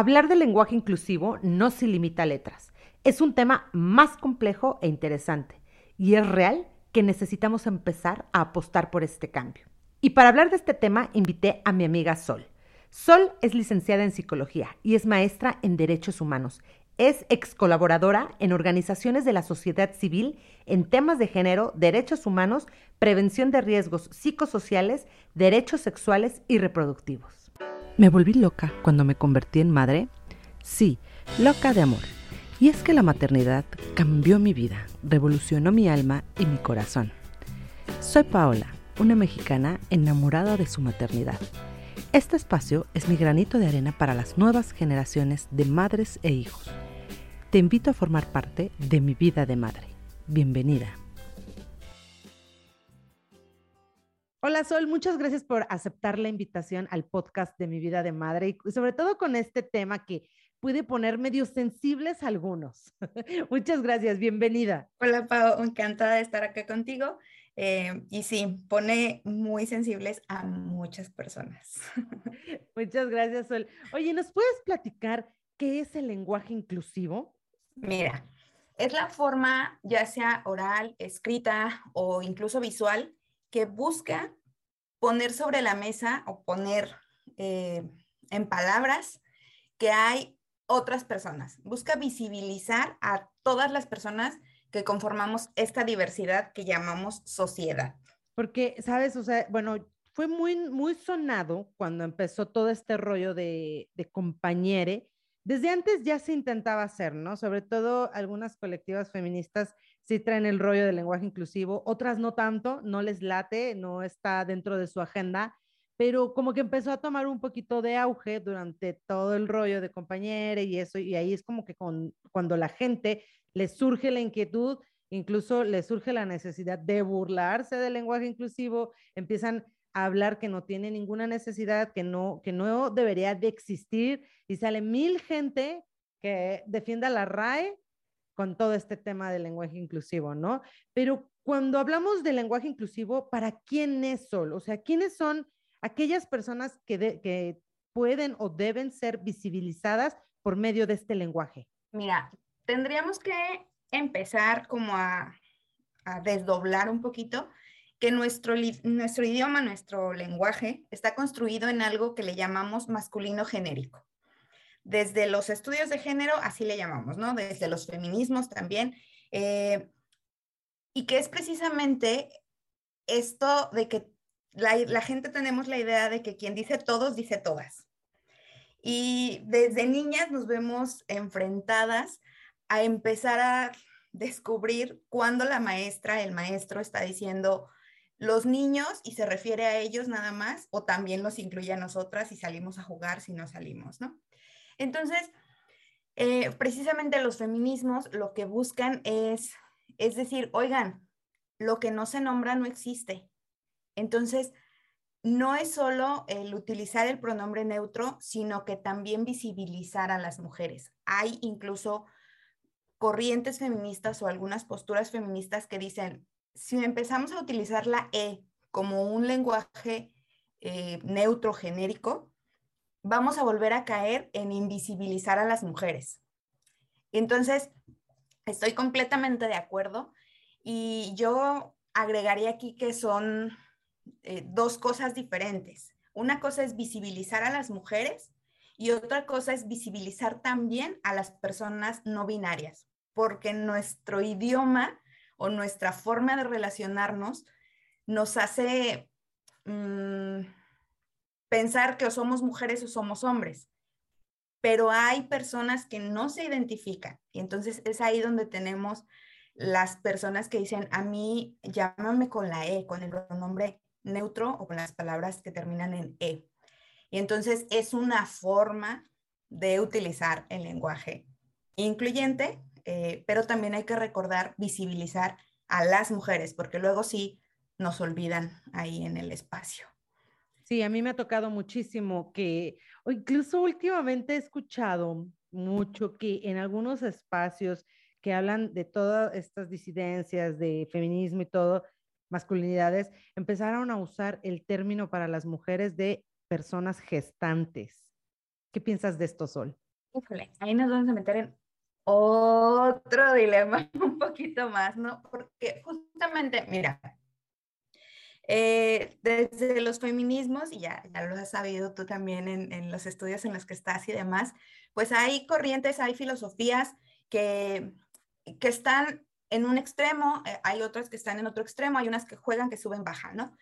Hablar del lenguaje inclusivo no se limita a letras. Es un tema más complejo e interesante. Y es real que necesitamos empezar a apostar por este cambio. Y para hablar de este tema invité a mi amiga Sol. Sol es licenciada en psicología y es maestra en derechos humanos. Es ex colaboradora en organizaciones de la sociedad civil en temas de género, derechos humanos, prevención de riesgos psicosociales, derechos sexuales y reproductivos. ¿Me volví loca cuando me convertí en madre? Sí, loca de amor. Y es que la maternidad cambió mi vida, revolucionó mi alma y mi corazón. Soy Paola, una mexicana enamorada de su maternidad. Este espacio es mi granito de arena para las nuevas generaciones de madres e hijos. Te invito a formar parte de mi vida de madre. Bienvenida. Hola Sol, muchas gracias por aceptar la invitación al podcast de mi vida de madre y sobre todo con este tema que puede poner medio sensibles a algunos. muchas gracias, bienvenida. Hola Pau, encantada de estar acá contigo. Eh, y sí, pone muy sensibles a muchas personas. muchas gracias Sol. Oye, ¿nos puedes platicar qué es el lenguaje inclusivo? Mira, es la forma ya sea oral, escrita o incluso visual que busca poner sobre la mesa o poner eh, en palabras que hay otras personas. Busca visibilizar a todas las personas que conformamos esta diversidad que llamamos sociedad. Porque, sabes, o sea, bueno, fue muy, muy sonado cuando empezó todo este rollo de, de compañere. Desde antes ya se intentaba hacer, ¿no? Sobre todo algunas colectivas feministas sí traen el rollo del lenguaje inclusivo, otras no tanto, no les late, no está dentro de su agenda, pero como que empezó a tomar un poquito de auge durante todo el rollo de compañera y eso, y ahí es como que con, cuando la gente le surge la inquietud, incluso le surge la necesidad de burlarse del lenguaje inclusivo, empiezan a hablar que no tiene ninguna necesidad, que no, que no debería de existir, y sale mil gente que defienda la RAE con todo este tema del lenguaje inclusivo, ¿no? Pero cuando hablamos de lenguaje inclusivo, ¿para quién es solo? O sea, ¿quiénes son aquellas personas que, que pueden o deben ser visibilizadas por medio de este lenguaje? Mira, tendríamos que empezar como a, a desdoblar un poquito que nuestro, nuestro idioma, nuestro lenguaje está construido en algo que le llamamos masculino genérico desde los estudios de género, así le llamamos, ¿no? Desde los feminismos también, eh, y que es precisamente esto de que la, gente tenemos la idea de que quien dice todos, dice todas. Y desde niñas nos vemos enfrentadas a empezar a descubrir cuándo la maestra, el maestro está diciendo los niños y se refiere a ellos nada más, o también los incluye a nosotras y salimos a jugar si no salimos, ¿no? Entonces, eh, precisamente los feminismos lo que buscan es, es decir, oigan, lo que no se nombra no existe. Entonces, no es solo el utilizar el pronombre neutro, sino que también visibilizar a las mujeres. Hay incluso corrientes feministas o algunas posturas feministas que dicen, si empezamos a utilizar la E como un lenguaje eh, neutro genérico, vamos a volver a caer en invisibilizar a las mujeres. Entonces, estoy completamente de acuerdo y yo agregaría aquí que son eh, dos cosas diferentes. Una cosa es visibilizar a las mujeres y otra cosa es visibilizar también a las personas no binarias, porque nuestro idioma o nuestra forma de relacionarnos nos hace... Mm, pensar que o somos mujeres o somos hombres, pero hay personas que no se identifican y entonces es ahí donde tenemos las personas que dicen, a mí llámame con la E, con el pronombre neutro o con las palabras que terminan en E. Y entonces es una forma de utilizar el lenguaje incluyente, eh, pero también hay que recordar visibilizar a las mujeres, porque luego sí nos olvidan ahí en el espacio. Sí, a mí me ha tocado muchísimo que, o incluso últimamente he escuchado mucho que en algunos espacios que hablan de todas estas disidencias, de feminismo y todo, masculinidades, empezaron a usar el término para las mujeres de personas gestantes. ¿Qué piensas de esto, Sol? Híjole, ahí nos vamos a meter en otro dilema un poquito más, ¿no? Porque justamente, mira, eh, desde los feminismos, y ya, ya lo has sabido tú también en, en, los estudios en los que estás y demás, pues hay corrientes, hay filosofías que, que están en un extremo, eh, hay otras que están en otro extremo, hay unas que juegan, que suben, bajan, ¿no?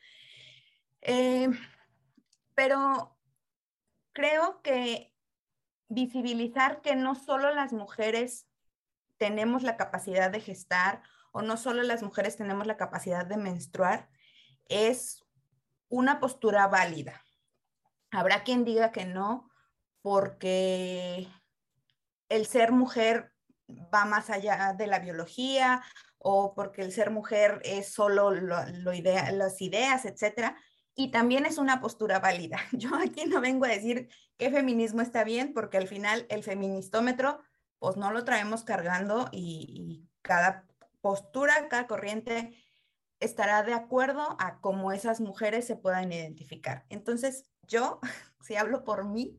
Eh, pero creo que visibilizar que no solo las mujeres tenemos la capacidad de gestar o no solo las mujeres tenemos la capacidad de menstruar es una postura válida. Habrá quien diga que no, porque el ser mujer va más allá de la biología o porque el ser mujer es solo lo, idea, las ideas, etcétera. Y también es una postura válida. Yo aquí no vengo a decir que feminismo está bien, porque al final el feministómetro, pues no lo traemos cargando y cada postura, cada corriente estará de acuerdo a cómo esas mujeres se puedan identificar. Entonces, yo, si hablo por mí,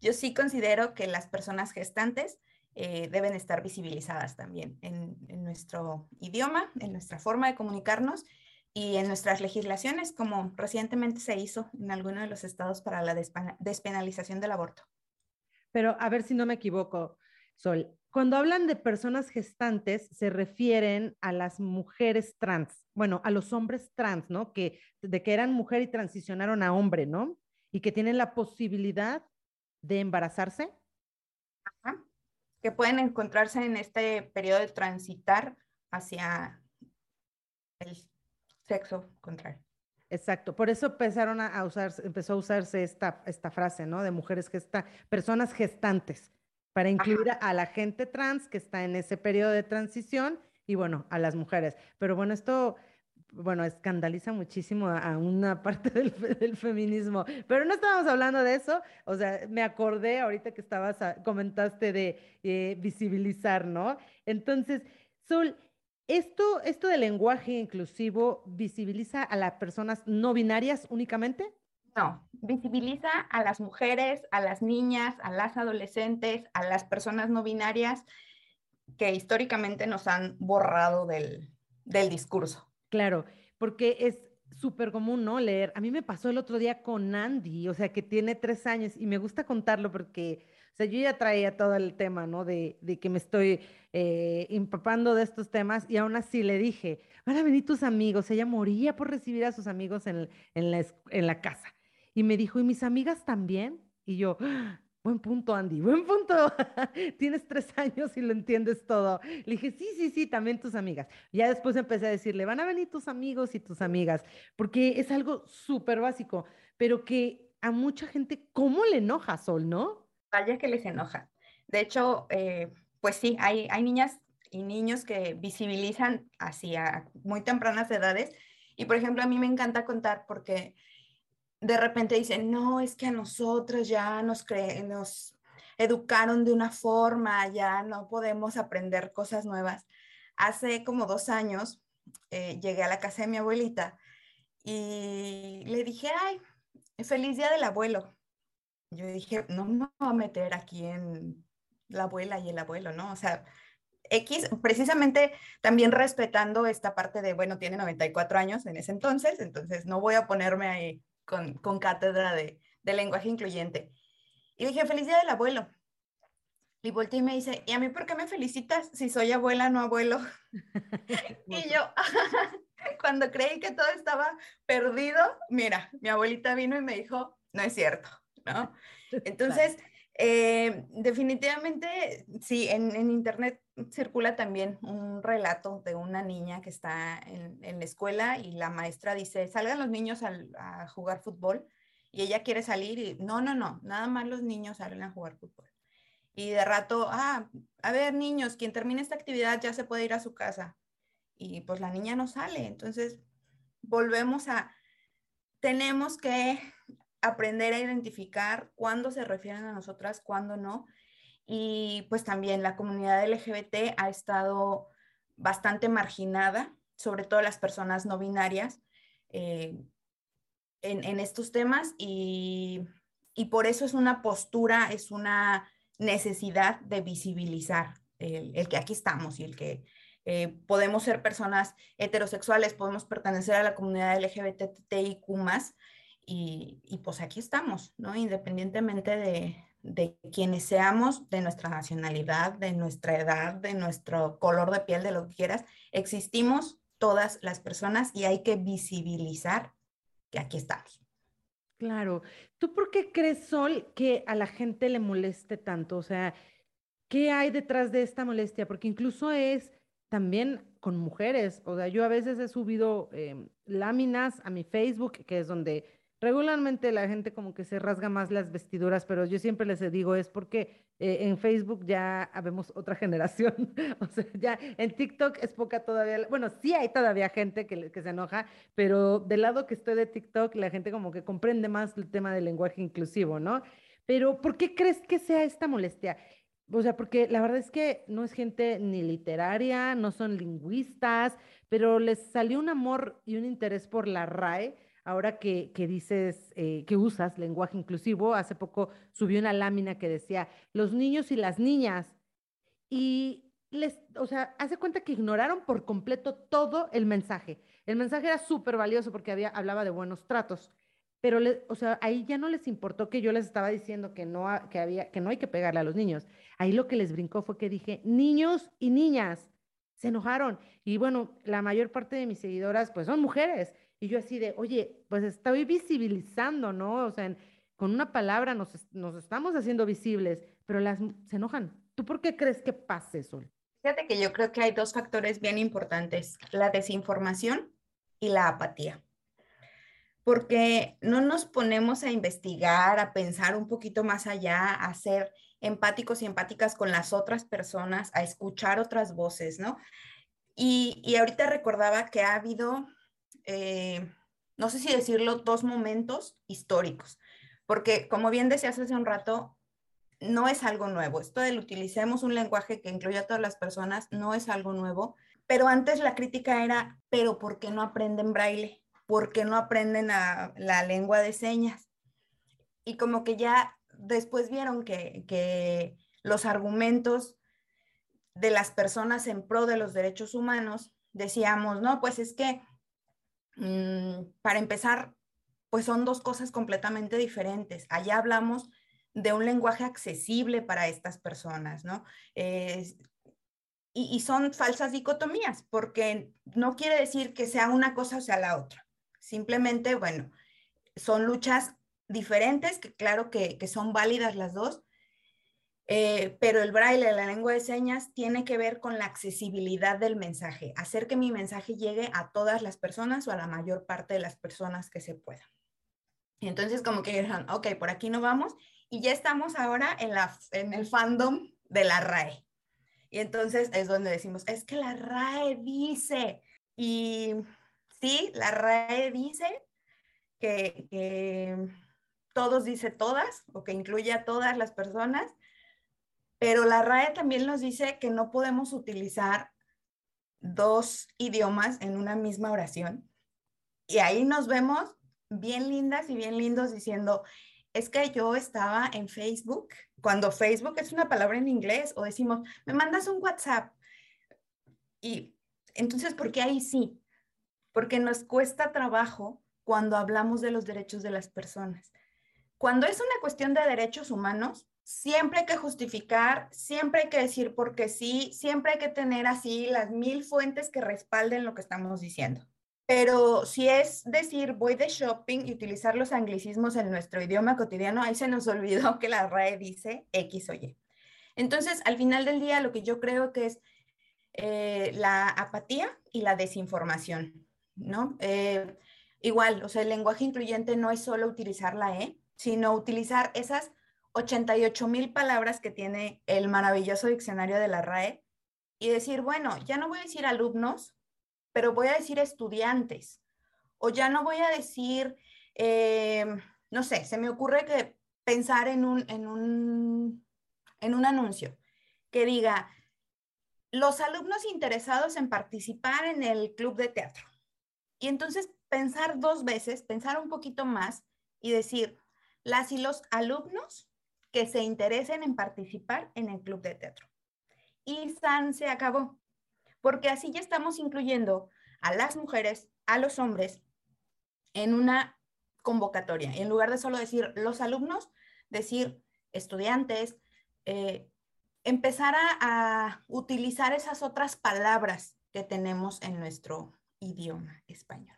yo sí considero que las personas gestantes eh, deben estar visibilizadas también en, nuestro idioma, en nuestra forma de comunicarnos y en nuestras legislaciones, como recientemente se hizo en alguno de los estados para la despenalización del aborto. Pero a ver si no me equivoco, Sol. Cuando hablan de personas gestantes, se refieren a las mujeres trans, bueno, a los hombres trans, ¿no? Que de que eran mujer y transicionaron a hombre, ¿no? Y que tienen la posibilidad de embarazarse. Ajá que pueden encontrarse en este periodo de transitar hacia el sexo contrario. Exacto, por eso empezaron a usarse, empezó a usarse esta, esta frase, ¿no? De mujeres gesta, personas gestantes, para incluir a la gente trans que está en ese periodo de transición y bueno, a las mujeres. Pero bueno, esto bueno, escandaliza muchísimo a, una parte del, feminismo, pero no estábamos hablando de eso, o sea, me acordé ahorita que estabas, comentaste de eh, visibilizar, ¿no? Entonces, Sol, ¿esto, ¿esto del lenguaje inclusivo visibiliza a las personas no binarias únicamente? No, visibiliza a las mujeres, a las niñas, a las adolescentes, a las personas no binarias que históricamente nos han borrado del discurso. Claro, porque es súper común, ¿no? Leer. A mí me pasó el otro día con Andy, o sea, que tiene tres años y me gusta contarlo porque, o sea, yo ya traía todo el tema, ¿no? De, de que me estoy eh, empapando de estos temas y aún así le dije, van a venir tus amigos. Ella moría por recibir a sus amigos en, en la casa. Y me dijo, ¿y mis amigas también? Y yo, Buen punto, Andy, buen punto. Tienes tres años y lo entiendes todo. Le dije, sí, sí, sí, también tus amigas. Ya después empecé a decirle, van a venir tus amigos y tus amigas, porque es algo súper básico, pero que a mucha gente, ¿cómo le enoja, Sol, no? Vaya que les enoja. De hecho, eh, pues sí, hay, hay niñas y niños que visibilizan hacia muy tempranas edades. Y por ejemplo, a mí me encanta contar porque de repente dicen, no, es que a nosotros ya nos, nos educaron de una forma, ya no podemos aprender cosas nuevas. Hace como dos años eh, llegué a la casa de mi abuelita y le dije, ay, feliz día del abuelo. Yo dije, no me voy a meter aquí en la abuela y el abuelo, ¿no? O sea, X, precisamente también respetando esta parte de, bueno, tiene 94 años en ese entonces, entonces no voy a ponerme ahí con, cátedra de, lenguaje incluyente. Y dije, feliz día del abuelo. Y volteé y me dice, ¿y a mí por qué me felicitas si soy abuela, no abuelo? y yo, cuando creí que todo estaba perdido, mira, mi abuelita vino y me dijo, no es cierto, ¿no? Entonces, eh, definitivamente, sí, en, internet circula también un relato de una niña que está en, la escuela y la maestra dice, salgan los niños a jugar fútbol y ella quiere salir y no, no, no, nada más los niños salen a jugar fútbol. Y de rato, ah, a ver niños, quien termine esta actividad ya se puede ir a su casa. Y pues la niña no sale. Entonces, volvemos a, tenemos que aprender a identificar cuándo se refieren a nosotras, cuándo no. Y pues también la comunidad LGBT ha estado bastante marginada, sobre todo las personas no binarias, eh, en, estos temas y, y por eso es una postura, es una necesidad de visibilizar el, que aquí estamos y el que eh, podemos ser personas heterosexuales, podemos pertenecer a la comunidad LGBTIQ y, y pues aquí estamos, ¿no? Independientemente de, de quienes seamos, de nuestra nacionalidad, de nuestra edad, de nuestro color de piel, de lo que quieras, existimos todas las personas y hay que visibilizar que aquí estamos. Claro. ¿Tú por qué crees, Sol, que a la gente le moleste tanto? O sea, ¿qué hay detrás de esta molestia? Porque incluso es también con mujeres. O sea, yo a veces he subido em, láminas a mi Facebook, que es donde regularmente la gente como que se rasga más las vestiduras, pero yo siempre les digo es porque eh, en Facebook ya habemos otra generación, o sea, ya en TikTok es poca todavía, bueno, sí hay todavía gente que, que se enoja, pero del lado que estoy de TikTok, la gente como que comprende más el tema del lenguaje inclusivo, ¿no? Pero ¿por qué crees que sea esta molestia? O sea, porque la verdad es que no es gente ni literaria, no son lingüistas, pero les salió un amor y un interés por la RAE ahora que, dices eh, que usas lenguaje inclusivo, hace poco subí una lámina que decía los niños y las niñas y les, o sea, hace cuenta que ignoraron por completo todo el mensaje. El mensaje era súper valioso porque había, hablaba de buenos tratos, pero, o sea, ahí ya no les importó que yo les estaba diciendo que no, que, había, que no hay que pegarle a los niños. Ahí lo que les brincó fue que dije, niños y niñas, se enojaron. Y bueno, la mayor parte de mis seguidoras, pues son mujeres. Y yo así de, oye, pues estoy visibilizando, ¿no? O sea, con una palabra nos, nos estamos haciendo visibles, pero las se enojan. ¿Tú por qué crees que pase, Sol? Fíjate que yo creo que hay dos factores bien importantes, la desinformación y la apatía. Porque no nos ponemos a investigar, a pensar un poquito más allá, a ser empáticos y empáticas con las otras personas, a escuchar otras voces, ¿no? Y, y ahorita recordaba que ha habido eh, no sé si decirlo, dos momentos históricos, porque como bien decías hace un rato, no es algo nuevo. Esto del utilicemos un lenguaje que incluya a todas las personas no es algo nuevo, pero antes la crítica era, pero ¿por qué no aprenden braille? ¿Por qué no aprenden la lengua de señas? Y como que ya después vieron que, que los argumentos de las personas en pro de los derechos humanos, decíamos, no, pues es que para empezar, pues son dos cosas completamente diferentes. Allá hablamos de un lenguaje accesible para estas personas, ¿no? y, son falsas dicotomías, porque no quiere decir que sea una cosa o sea la otra. Simplemente, bueno, son luchas diferentes, que claro que, que son válidas las dos, eh, pero el braille, la lengua de señas, tiene que ver con la accesibilidad del mensaje, hacer que mi mensaje llegue a todas las personas o a la mayor parte de las personas que se pueda. Y entonces como que dijeron, ok, por aquí no vamos y ya estamos ahora en, la, en el fandom de la RAE. Y entonces es donde decimos, es que la RAE dice, y sí, la RAE dice que, que todos dice todas o que incluye a todas las personas, pero la RAE también nos dice que no podemos utilizar dos idiomas en una misma oración. Y ahí nos vemos bien lindas y bien lindos diciendo, es que yo estaba en Facebook, cuando Facebook es una palabra en inglés, o decimos, me mandas un WhatsApp. Y entonces, ¿por qué ahí sí? Porque nos cuesta trabajo cuando hablamos de los derechos de las personas. Cuando es una cuestión de derechos humanos, siempre hay que justificar, siempre hay que decir porque sí, siempre hay que tener así las mil fuentes que respalden lo que estamos diciendo. Pero si es decir voy de shopping y utilizar los anglicismos en nuestro idioma cotidiano, ahí se nos olvidó que la RAE dice X o Y. Entonces, al final del día, lo que yo creo que es eh, la apatía y la desinformación, ¿no? Eh, igual, o sea, el lenguaje incluyente no es solo utilizar la E, sino utilizar esas 88 mil palabras que tiene el maravilloso diccionario de la RAE y decir, bueno, ya no voy a decir alumnos, pero voy a decir estudiantes. O ya no voy a decir, eh, no sé, se me ocurre que pensar en un, en un, en un anuncio que diga, los alumnos interesados en participar en el club de teatro. Y entonces pensar dos veces, pensar un poquito más y decir, las y los alumnos que se interesen en participar en el club de teatro. Y San se acabó, porque así ya estamos incluyendo a las mujeres, a los hombres en una convocatoria. En lugar de solo decir los alumnos, decir estudiantes, eh, empezar a, utilizar esas otras palabras que tenemos en nuestro idioma español.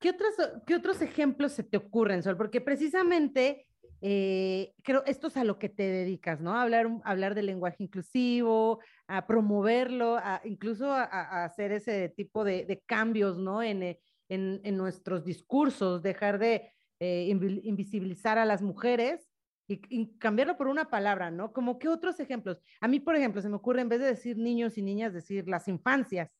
¿Qué otros, ¿Qué otros ejemplos se te ocurren, Sol? Porque precisamente eh, creo esto es a lo que te dedicas, ¿no? A hablar, hablar del lenguaje inclusivo, a promoverlo, a, incluso a, hacer ese tipo de, cambios, ¿no? En, en, nuestros discursos, dejar de eh, invisibilizar a las mujeres y, cambiarlo por una palabra, ¿no? Como que otros ejemplos. A mí, por ejemplo, se me ocurre en vez de decir niños y niñas, decir las infancias,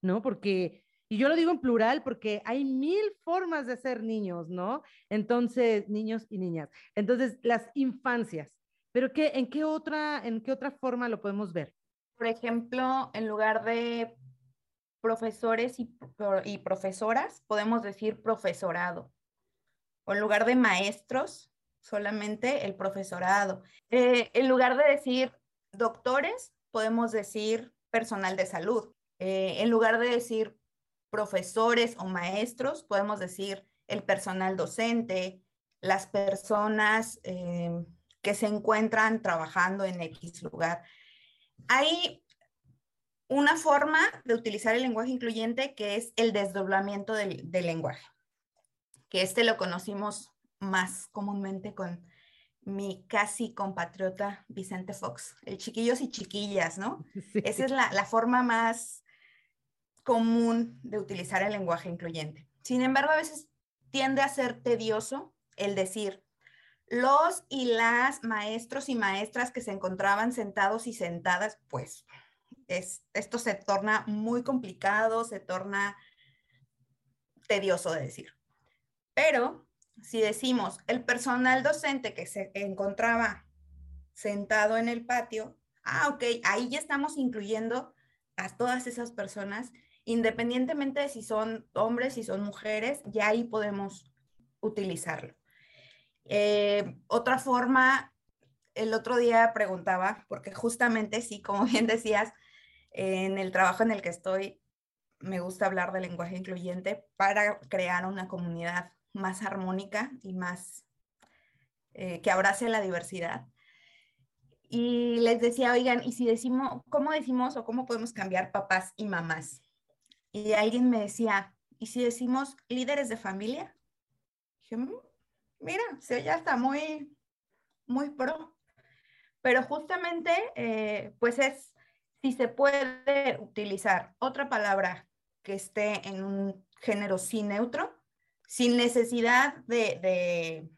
¿no? Porque, y yo lo digo en plural porque hay mil formas de ser niños, ¿no? Entonces, niños y niñas. Entonces, las infancias. Pero qué, ¿en, qué otra, ¿en qué otra forma lo podemos ver? Por ejemplo, en lugar de profesores y, y profesoras, podemos decir profesorado. O en lugar de maestros, solamente el profesorado. Eh, en lugar de decir doctores, podemos decir personal de salud. Eh, en lugar de decir profesores o maestros, podemos decir el personal docente, las personas eh, que se encuentran trabajando en X lugar. Hay una forma de utilizar el lenguaje incluyente que es el desdoblamiento del, del lenguaje, que este lo conocimos más comúnmente con mi casi compatriota Vicente Fox, el chiquillos y chiquillas, ¿no? Esa es la, la, forma más común de utilizar el lenguaje incluyente. Sin embargo, a veces tiende a ser tedioso el decir los y las maestros y maestras que se encontraban sentados y sentadas, pues es, esto se torna muy complicado, se torna tedioso de decir. Pero si decimos el personal docente que se encontraba sentado en el patio, ah, ok, ahí ya estamos incluyendo a todas esas personas, independientemente de si son hombres, si son mujeres, ya ahí podemos utilizarlo. Eh, otra forma, el otro día preguntaba, porque justamente sí, como bien decías, en el trabajo en el que estoy, me gusta hablar de lenguaje incluyente para crear una comunidad más armónica y más eh, que abrace la diversidad. Y les decía, oigan, ¿y si decimos, cómo decimos o cómo podemos cambiar papás y mamás? Y alguien me decía, ¿y si decimos líderes de familia? dije, mm, mira, se ya está muy, muy pro. Pero justamente, eh, pues es, si se puede utilizar otra palabra que esté en un género sí neutro, sin necesidad de,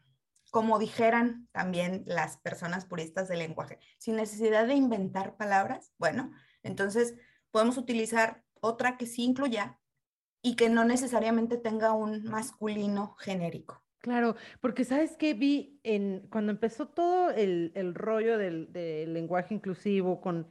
como dijeran también las personas puristas del lenguaje, sin necesidad de inventar palabras, bueno, entonces podemos utilizar otra que sí incluya y que no necesariamente tenga un masculino genérico. Claro, porque sabes que vi en cuando empezó todo el, rollo del, del, lenguaje inclusivo, con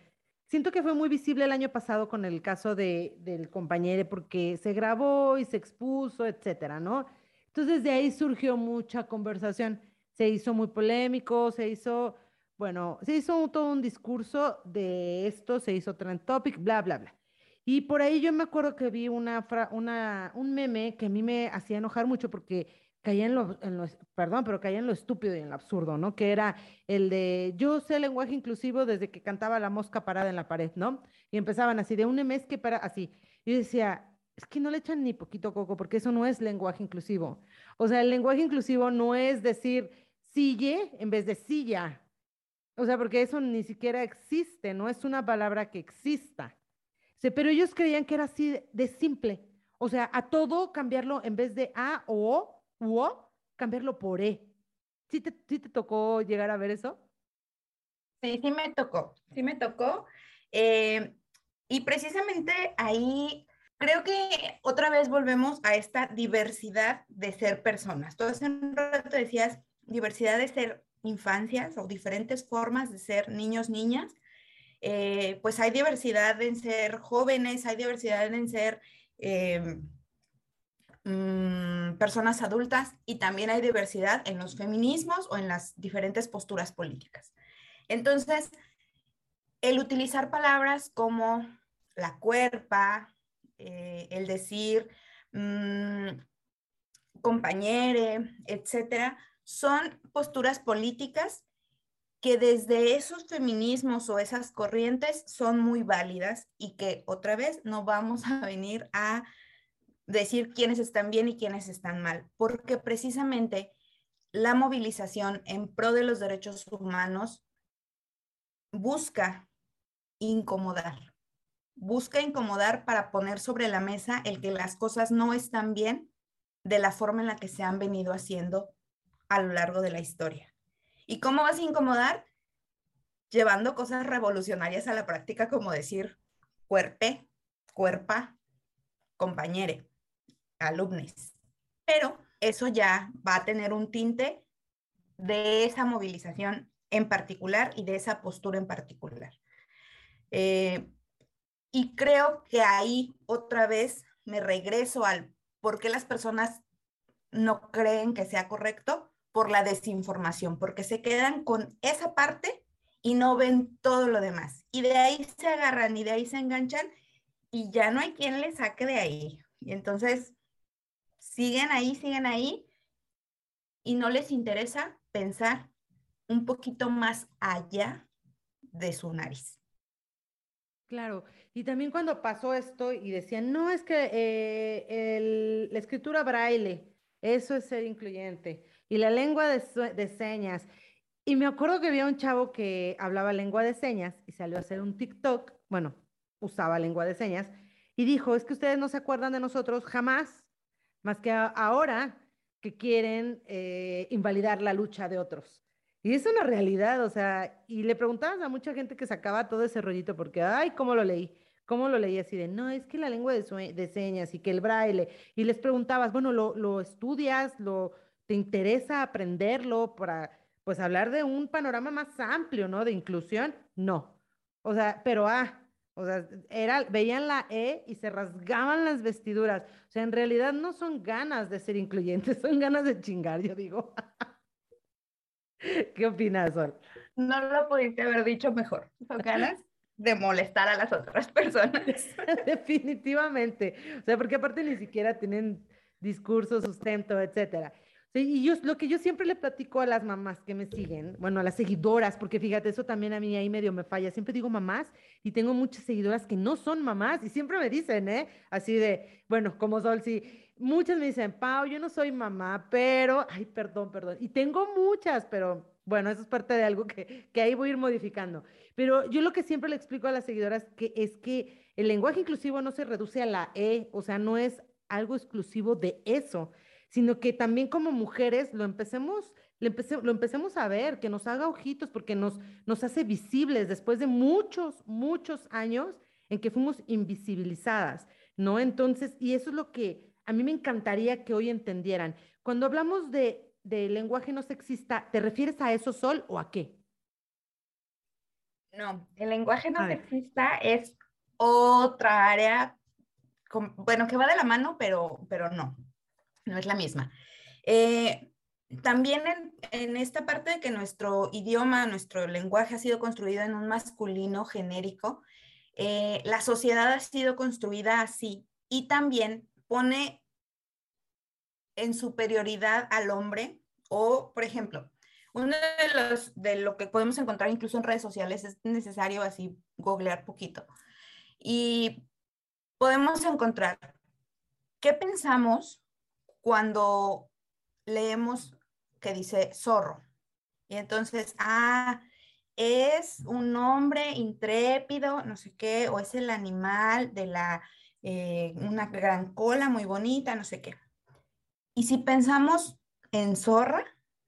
siento que fue muy visible el año pasado con el caso de, del compañero, porque se grabó y se expuso, etcétera, ¿no? Entonces de ahí surgió mucha conversación, se hizo muy polémico, se hizo, bueno, se hizo todo un discurso de esto, se hizo trend topic, bla, bla, bla. Y por ahí yo me acuerdo que vi una, una un meme que a mí me hacía enojar mucho porque caía en lo, en lo, perdón, pero caía en lo estúpido y en lo absurdo, ¿no? Que era el de, yo sé lenguaje inclusivo desde que cantaba la mosca parada en la pared, ¿no? Y empezaban así, de un mes que para, así. Yo decía, es que no le echan ni poquito coco porque eso no es lenguaje inclusivo. O sea, el lenguaje inclusivo no es decir sille en vez de silla. O sea, porque eso ni siquiera existe, no es una palabra que exista. Pero ellos creían que era así de, simple. O sea, a todo cambiarlo en vez de a o o, cambiarlo por e. ¿Sí te, ¿Sí te tocó llegar a ver eso? Sí, sí me tocó, sí me tocó. Eh, y precisamente ahí creo que otra vez volvemos a esta diversidad de ser personas. Tú hace un rato decías diversidad de ser infancias o diferentes formas de ser niños, niñas. Eh, pues hay diversidad en ser jóvenes, hay diversidad en ser em, mm, personas adultas y también hay diversidad en los feminismos o en las diferentes posturas políticas. Entonces, el utilizar palabras como la cuerpa, eh, el decir mmm, compañere, etcétera, son posturas políticas que desde esos feminismos o esas corrientes son muy válidas y que otra vez no vamos a venir a decir quiénes están bien y quiénes están mal, porque precisamente la movilización en pro de los derechos humanos busca incomodar, busca incomodar para poner sobre la mesa el que las cosas no están bien de la forma en la que se han venido haciendo a lo largo de la historia. ¿Y cómo vas a incomodar? Llevando cosas revolucionarias a la práctica, como decir cuerpe, cuerpa, compañere, alumnes. Pero eso ya va a tener un tinte de esa movilización en particular y de esa postura en particular. Eh, y creo que ahí otra vez me regreso al por qué las personas no creen que sea correcto, por la desinformación, porque se quedan con esa parte y no ven todo lo demás. Y de ahí se agarran y de ahí se enganchan y ya no hay quien les saque de ahí. Y entonces siguen ahí, siguen ahí y no les interesa pensar un poquito más allá de su nariz. Claro, y también cuando pasó esto y decían, no, es que eh, la escritura braille, eso es ser incluyente y la lengua de, señas. Y me acuerdo que había un chavo que hablaba lengua de señas y salió a hacer un TikTok, bueno, usaba lengua de señas, y dijo, es que ustedes no se acuerdan de nosotros jamás, más que ahora que quieren eh, invalidar la lucha de otros. Y es una realidad, o sea, y le preguntabas a mucha gente que sacaba todo ese rollito, porque, ay, ¿cómo lo leí? ¿Cómo lo leí así de, no, es que la lengua de, señas y que el braille, y les preguntabas, bueno, ¿lo, lo estudias? ¿Lo, te interesa aprenderlo para, pues, hablar de un panorama más amplio, ¿no? De inclusión, no. O sea, pero ah, o sea, era, veían la E y se rasgaban las vestiduras. O sea, en realidad no son ganas de ser incluyentes, son ganas de chingar, yo digo. ¿Qué opinas, Sol? No lo pudiste haber dicho mejor. Son ganas de molestar a las otras personas. Definitivamente. O sea, porque aparte ni siquiera tienen discurso, sustento, etcétera. Sí, y yo, lo que yo siempre le platico a las mamás que me siguen, bueno, a las seguidoras, porque fíjate, eso también a mí ahí medio me falla. Siempre digo mamás y tengo muchas seguidoras que no son mamás y siempre me dicen, ¿eh? Así de, bueno, como Sol, sí. Muchas me dicen, Pau, yo no soy mamá, pero, ay, perdón, perdón. Y tengo muchas, pero bueno, eso es parte de algo que, que ahí voy a ir modificando. Pero yo lo que siempre le explico a las seguidoras que es que el lenguaje inclusivo no se reduce a la E, o sea, no es algo exclusivo de eso sino que también como mujeres lo empecemos, lo, empecemos a ver, que nos haga ojitos, porque nos, nos hace visibles después de muchos, muchos años en que fuimos invisibilizadas, ¿no? Entonces, y eso es lo que a mí me encantaría que hoy entendieran. Cuando hablamos de, de lenguaje no sexista, ¿te refieres a eso, Sol, o a qué? No, el lenguaje no sexista es otra área, bueno, que va de la mano, pero, pero no no es la misma. Eh, también en, esta parte de que nuestro idioma, nuestro lenguaje ha sido construido en un masculino genérico, eh, la sociedad ha sido construida así y también pone en superioridad al hombre o, por ejemplo, uno de los de lo que podemos encontrar incluso en redes sociales es necesario así googlear poquito y podemos encontrar qué pensamos cuando leemos que dice zorro. Y entonces, ah, es un hombre intrépido, no sé qué, o es el animal de la, eh, una gran cola muy bonita, no sé qué. Y si pensamos en zorra,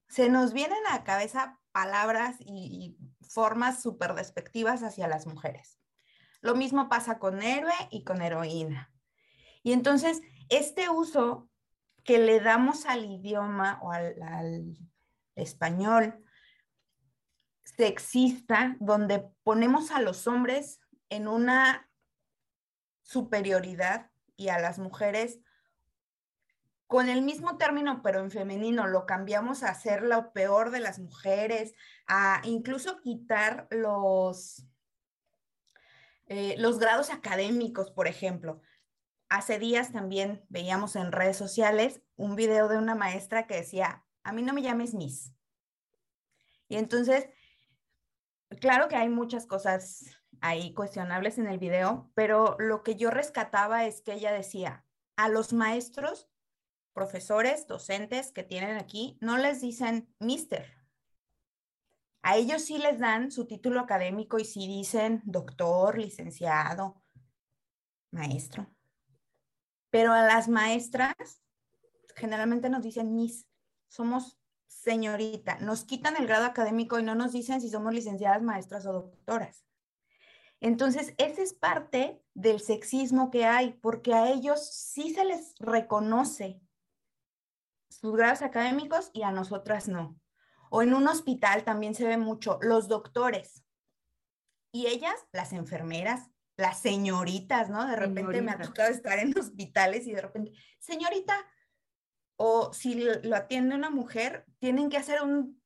se nos vienen a la cabeza palabras y, y formas súper despectivas hacia las mujeres. Lo mismo pasa con héroe y con heroína. Y entonces, este uso que le damos al idioma o al, español sexista, donde ponemos a los hombres en una superioridad y a las mujeres con el mismo término, pero en femenino, lo cambiamos a ser lo peor de las mujeres, a incluso quitar los, eh, los grados académicos, por ejemplo. Hace días también veíamos en redes sociales un video de una maestra que decía, a mí no me llames Miss. Y entonces, claro que hay muchas cosas ahí cuestionables en el video, pero lo que yo rescataba es que ella decía, a los maestros profesores, docentes que tienen aquí, no les dicen mister. A ellos sí les dan su título académico y sí dicen doctor, licenciado, maestro. Pero a las maestras generalmente nos dicen miss. Somos señorita. Nos quitan el grado académico y no nos dicen si somos licenciadas, maestras o doctoras. Entonces, esa es parte del sexismo que hay, porque a ellos sí se les reconoce sus grados académicos y a nosotras no. O en un hospital también se ve mucho los doctores y ellas, las enfermeras, las señoritas, ¿no? De repente me ha tocado estar en hospitales y de repente, señorita, o si lo atiende una mujer, tienen que hacer un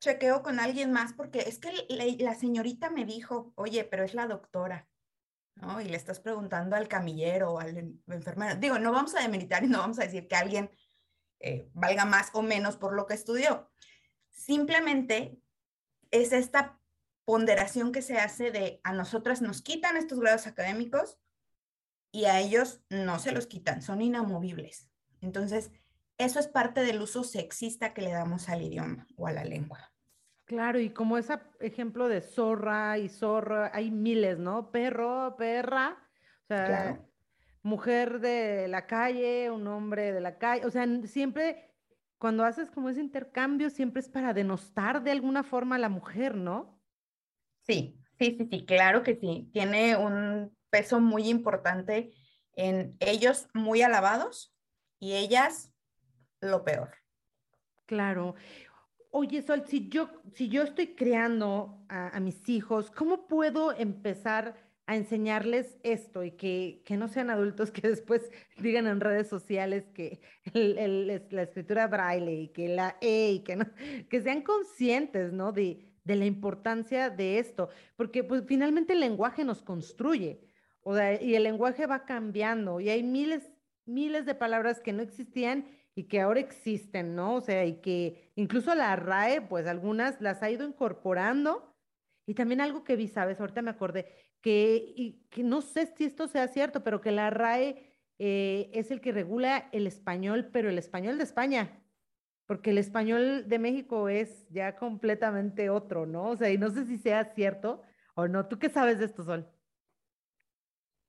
chequeo con alguien más porque es que la señorita me dijo, oye, pero es la doctora. ¿no? Y le estás preguntando al camillero o al enfermero. Digo, no vamos a demeritar y no vamos a decir que alguien eh, valga más o menos por lo que estudió. Simplemente es esta ponderación que se hace de a nosotras nos quitan estos grados académicos y a ellos no se los quitan, son inamovibles. Entonces, eso es parte del uso sexista que le damos al idioma o a la lengua. Claro, y como ese ejemplo de zorra y zorra, hay miles, ¿no? Perro, perra. O sea, mujer de la calle, un hombre de la calle, o sea, siempre cuando haces como ese intercambio, siempre es para denostar de alguna forma a la mujer, ¿no? Sí, sí, sí, sí, claro que sí. Tiene un peso muy importante en ellos muy alabados y ellas lo peor. Claro. Oye, Sol, si yo, si yo estoy creando a, mis hijos, ¿cómo puedo empezar a enseñarles esto y que, que, no sean adultos que después digan en redes sociales que la escritura braille y que la E y que no, que sean conscientes, ¿no? De, de la importancia de esto, porque pues finalmente el lenguaje nos construye, o sea, y el lenguaje va cambiando y hay miles, miles de palabras que no existían y que ahora existen, ¿no? O sea, y que incluso la RAE, pues algunas las ha ido incorporando. Y también algo que vi, ¿sabes? Ahorita me acordé, que, y, que no sé si esto sea cierto, pero que la RAE eh, es el que regula el español, pero el español de España, porque el español de México es ya completamente otro, ¿no? O sea, y no sé si sea cierto o no. ¿Tú qué sabes de esto, Sol?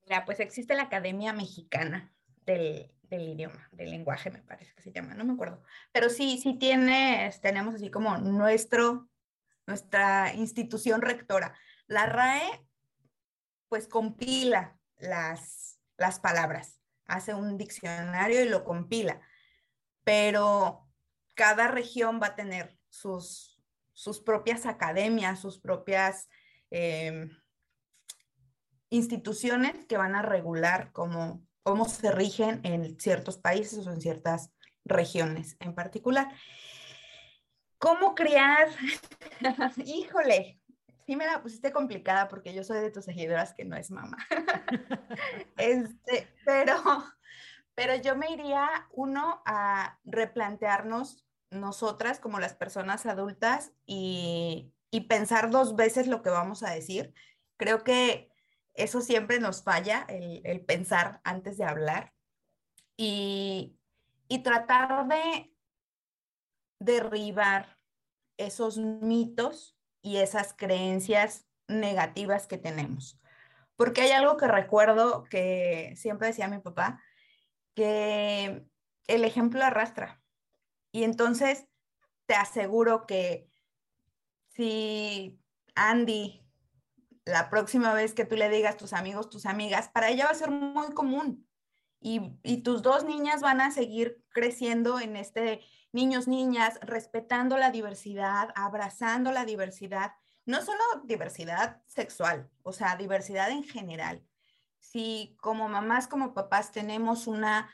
Mira, pues existe la Academia Mexicana del, del idioma, del lenguaje, me parece que se llama, no me acuerdo. Pero sí, sí tiene, tenemos así como nuestro, nuestra institución rectora. La RAE pues compila las, las palabras, hace un diccionario y lo compila, pero cada región va a tener sus, sus propias academias, sus propias em, instituciones que van a regular cómo, cómo se rigen en ciertos países o en ciertas regiones en particular. ¿Cómo criar? Híjole, sí me la pusiste complicada porque yo soy de tus seguidoras que no es mamá. este, pero, pero yo me iría, uno, a replantearnos nosotras como las personas adultas y, y pensar dos veces lo que vamos a decir. Creo que eso siempre nos falla, el, pensar antes de hablar y, y tratar de derribar esos mitos y esas creencias negativas que tenemos. Porque hay algo que recuerdo que siempre decía mi papá, que el ejemplo arrastra. Y entonces te aseguro que si Andy, la próxima vez que tú le digas tus amigos, tus amigas, para ella va a ser muy común. Y, y tus dos niñas van a seguir creciendo en este niños, niñas, respetando la diversidad, abrazando la diversidad, no solo diversidad sexual, o sea, diversidad en general. Si como mamás, como papás tenemos una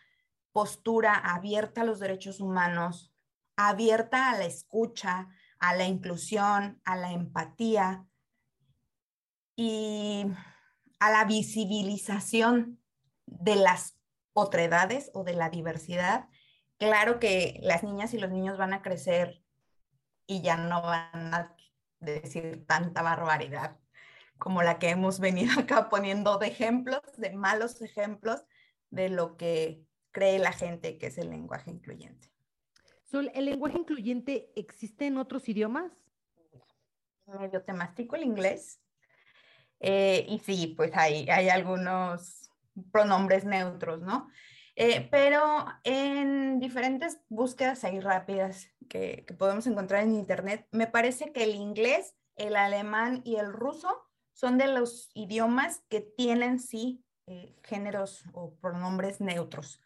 postura abierta a los derechos humanos, abierta a la escucha, a la inclusión, a la empatía y a la visibilización de las otredades o de la diversidad. Claro que las niñas y los niños van a crecer y ya no van a decir tanta barbaridad como la que hemos venido acá poniendo de ejemplos, de malos ejemplos de lo que cree la gente que es el lenguaje incluyente. Sol, ¿el lenguaje incluyente existe en otros idiomas? Medio temático el inglés. Eh, y sí, pues hay, hay algunos pronombres neutros, ¿no? Eh, pero en diferentes búsquedas ahí rápidas que, que podemos encontrar en Internet, me parece que el inglés, el alemán y el ruso son de los idiomas que tienen sí eh, géneros o pronombres neutros,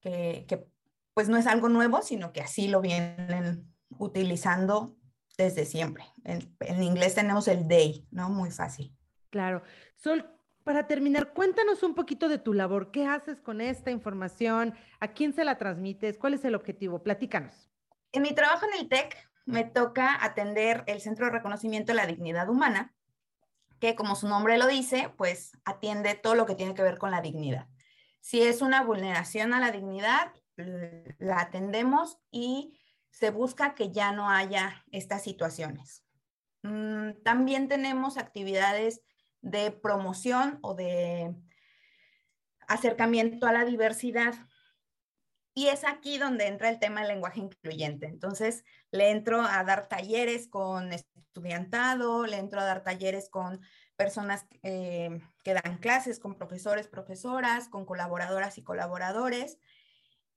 que, pues no es algo nuevo, sino que así lo vienen utilizando desde siempre. En, en, inglés tenemos el they, ¿no? Muy fácil. Claro. Sol, para terminar, cuéntanos un poquito de tu labor. ¿Qué haces con esta información? ¿A quién se la transmites? ¿Cuál es el objetivo? Platícanos. En mi trabajo en el TEC me toca atender el Centro de Reconocimiento de la Dignidad Humana, que como su nombre lo dice, pues atiende todo lo que tiene que ver con la dignidad. Si es una vulneración a la dignidad, la atendemos y se busca que ya no haya estas situaciones. Mm, también tenemos actividades de promoción o de acercamiento a la diversidad. Y es aquí donde entra el tema del lenguaje incluyente. Entonces, le entro a dar talleres con estudiantado, le entro a dar talleres con personas eh, que dan clases, con profesores, profesoras, con colaboradoras y colaboradores.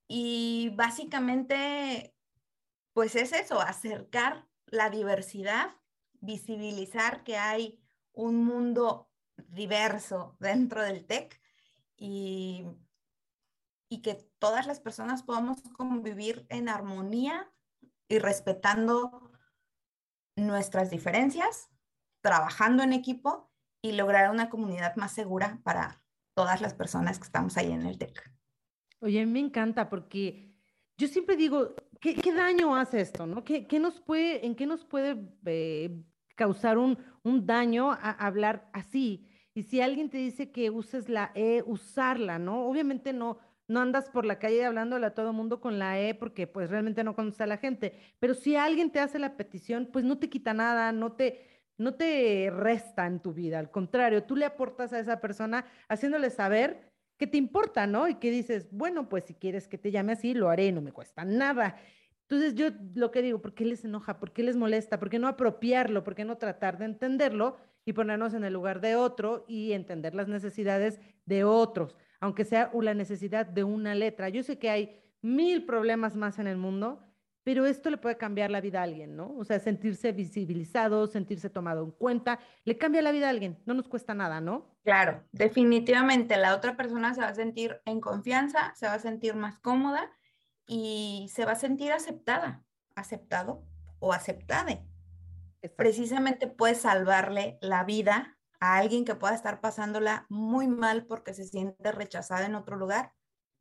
Y básicamente, pues es eso, acercar la diversidad, visibilizar que hay un mundo diverso dentro del TEC y y que todas las personas podamos convivir en armonía y respetando nuestras diferencias, trabajando en equipo y lograr una comunidad más segura para todas las personas que estamos ahí en el TEC. Oye, me encanta porque yo siempre digo, ¿qué, daño hace esto? ¿no? ¿Qué, nos puede, ¿En qué nos puede eh, causar un, un daño a hablar así? Y si alguien te dice que uses la E, usarla, ¿no? Obviamente no, no andas por la calle hablándole a todo mundo con la E porque pues realmente no conoces a la gente, pero si alguien te hace la petición, pues no te quita nada, no te, no te resta en tu vida, al contrario, tú le aportas a esa persona haciéndole saber que te importa, ¿no? Y que dices, bueno, pues si quieres que te llame así, lo haré, no me cuesta nada. Entonces yo lo que digo, ¿por qué les enoja? ¿Por qué les molesta? ¿Por qué no apropiarlo? ¿Por qué no tratar de entenderlo y ponernos en el lugar de otro y entender las necesidades de otros? Aunque sea la necesidad de una letra. Yo sé que hay mil problemas más en el mundo, pero esto le puede cambiar la vida a alguien, ¿no? O sea, sentirse visibilizado, sentirse tomado en cuenta, le cambia la vida a alguien, no nos cuesta nada, ¿no? Claro, definitivamente la otra persona se va a sentir en confianza, se va a sentir más cómoda y se va a sentir aceptada, aceptado o aceptada. Precisamente puede salvarle la vida a alguien que pueda estar pasándola muy mal porque se siente rechazada en otro lugar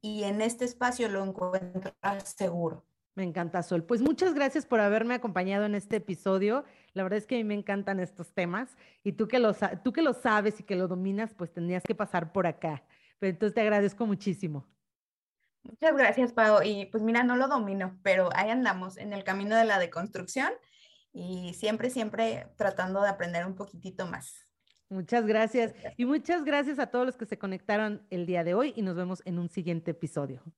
y en este espacio lo encuentra seguro. Me encanta, Sol. Pues muchas gracias por haberme acompañado en este episodio. La verdad es que a mí me encantan estos temas y tú que lo, tú que lo sabes y que lo dominas, pues tenías que pasar por acá. Pero entonces te agradezco muchísimo. Muchas gracias, Pau. Y pues mira, no lo domino, pero ahí andamos en el camino de la deconstrucción y siempre, siempre tratando de aprender un poquitito más. Muchas gracias. Y muchas gracias a todos los que se conectaron el día de hoy y nos vemos en un siguiente episodio.